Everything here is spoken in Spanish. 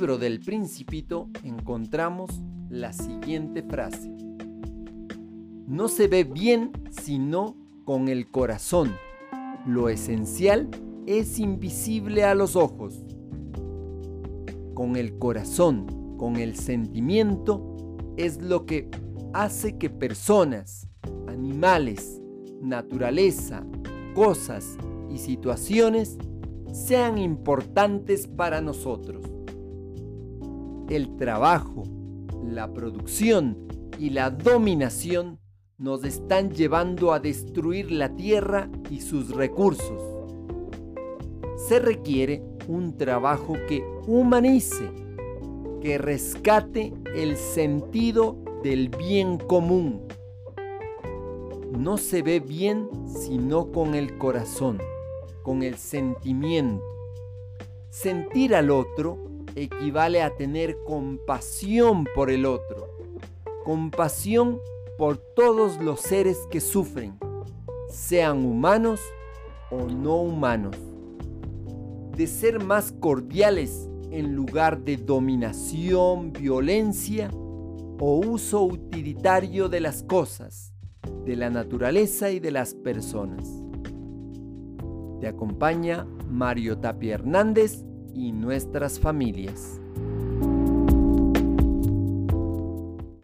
libro del Principito encontramos la siguiente frase. No se ve bien sino con el corazón. Lo esencial es invisible a los ojos. Con el corazón, con el sentimiento, es lo que hace que personas, animales, naturaleza, cosas y situaciones sean importantes para nosotros. El trabajo, la producción y la dominación nos están llevando a destruir la tierra y sus recursos. Se requiere un trabajo que humanice, que rescate el sentido del bien común. No se ve bien sino con el corazón, con el sentimiento. Sentir al otro equivale a tener compasión por el otro, compasión por todos los seres que sufren, sean humanos o no humanos. De ser más cordiales en lugar de dominación, violencia o uso utilitario de las cosas, de la naturaleza y de las personas. Te acompaña Mario Tapia Hernández y nuestras familias.